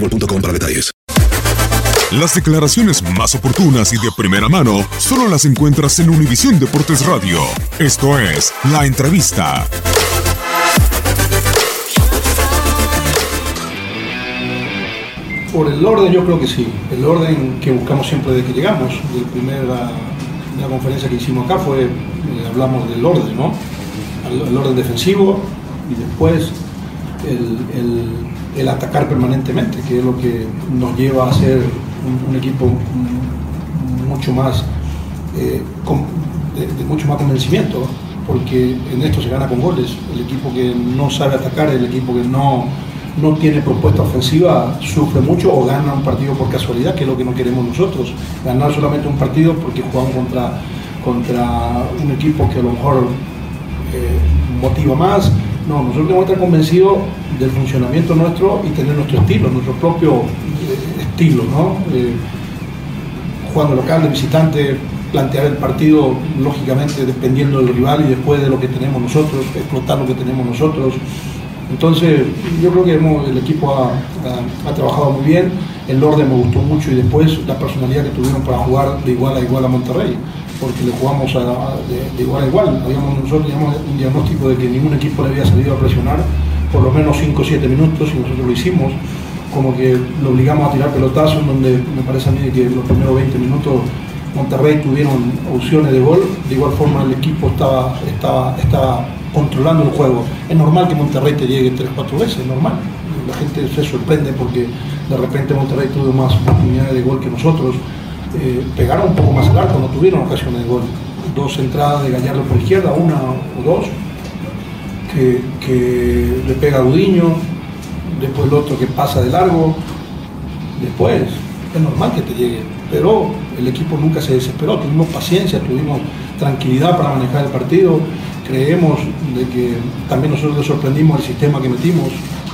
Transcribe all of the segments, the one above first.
boostmobile.com para detalles. Las declaraciones más oportunas y de primera mano solo las encuentras en Univisión Deportes Radio. Esto es La Entrevista. Por el orden yo creo que sí, el orden que buscamos siempre desde que llegamos. La primera la conferencia que hicimos acá fue, eh, hablamos del orden, ¿no? El, orden defensivo y después el- el atacar permanentemente, que es lo que nos lleva a ser un, equipo mucho más, eh, de mucho más convencimiento, porque en esto se gana con goles. El equipo que no sabe atacar, el equipo que no, no tiene propuesta ofensiva, sufre mucho o gana un partido por casualidad, que es lo que no queremos nosotros. Ganar solamente un partido porque jugamos contra, contra un equipo que a lo mejor eh, motiva más. No, nosotros tenemos que estar convencidos del funcionamiento nuestro y tener nuestro estilo, nuestro propio eh, estilo, ¿no? Eh, jugando local, de visitante, plantear el partido lógicamente dependiendo del rival y después de lo que tenemos nosotros, explotar lo que tenemos nosotros. Entonces, yo creo que hemos- el equipo ha, ha- ha trabajado muy bien, el orden me gustó mucho y después la personalidad que tuvieron para jugar de igual a igual a Monterrey, porque le jugamos a- de igual a igual. Habíamos, nosotros teníamos un diagnóstico de que ningún equipo le había salido a presionar por lo menos 5 o 7 minutos y nosotros lo hicimos como que lo obligamos a tirar pelotazos, donde me parece a mí que los primeros 20 minutos Monterrey tuvieron opciones de gol, de igual forma el equipo estaba, estaba, estaba controlando el juego. Es normal que Monterrey te llegue 3-4 veces, es normal. La gente se sorprende porque de repente Monterrey tuvo más oportunidades de gol que nosotros. Eh, pegaron un poco más al arco, no tuvieron ocasiones de gol. Dos entradas de Gallardo por izquierda, una o dos, que, le pega a Gudiño, después el otro que pasa de largo, después es normal que te llegue, pero el equipo nunca se desesperó, tuvimos paciencia, tuvimos tranquilidad para manejar el partido, creemos de que también nosotros le sorprendimos el sistema que metimos,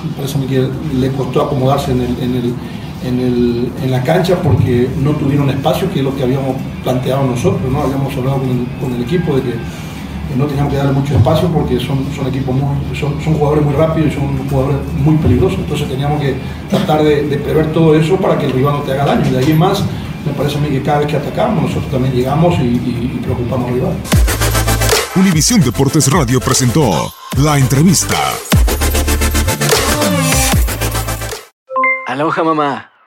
me parece que le costó acomodarse en el- en el- en la cancha porque no tuvieron espacio, que es lo que habíamos planteado nosotros, ¿no? habíamos hablado con el, con el equipo de que que no teníamos que darle mucho espacio porque son, son equipos muy, son, son jugadores muy rápidos y son jugadores muy peligrosos. Entonces teníamos que tratar de, de prever todo eso para que el rival no te haga daño. Y de ahí en más, me parece a mí que cada vez que atacamos, nosotros también llegamos y, y- y preocupamos al rival. Univisión Deportes Radio presentó La Entrevista. Aloha mamá.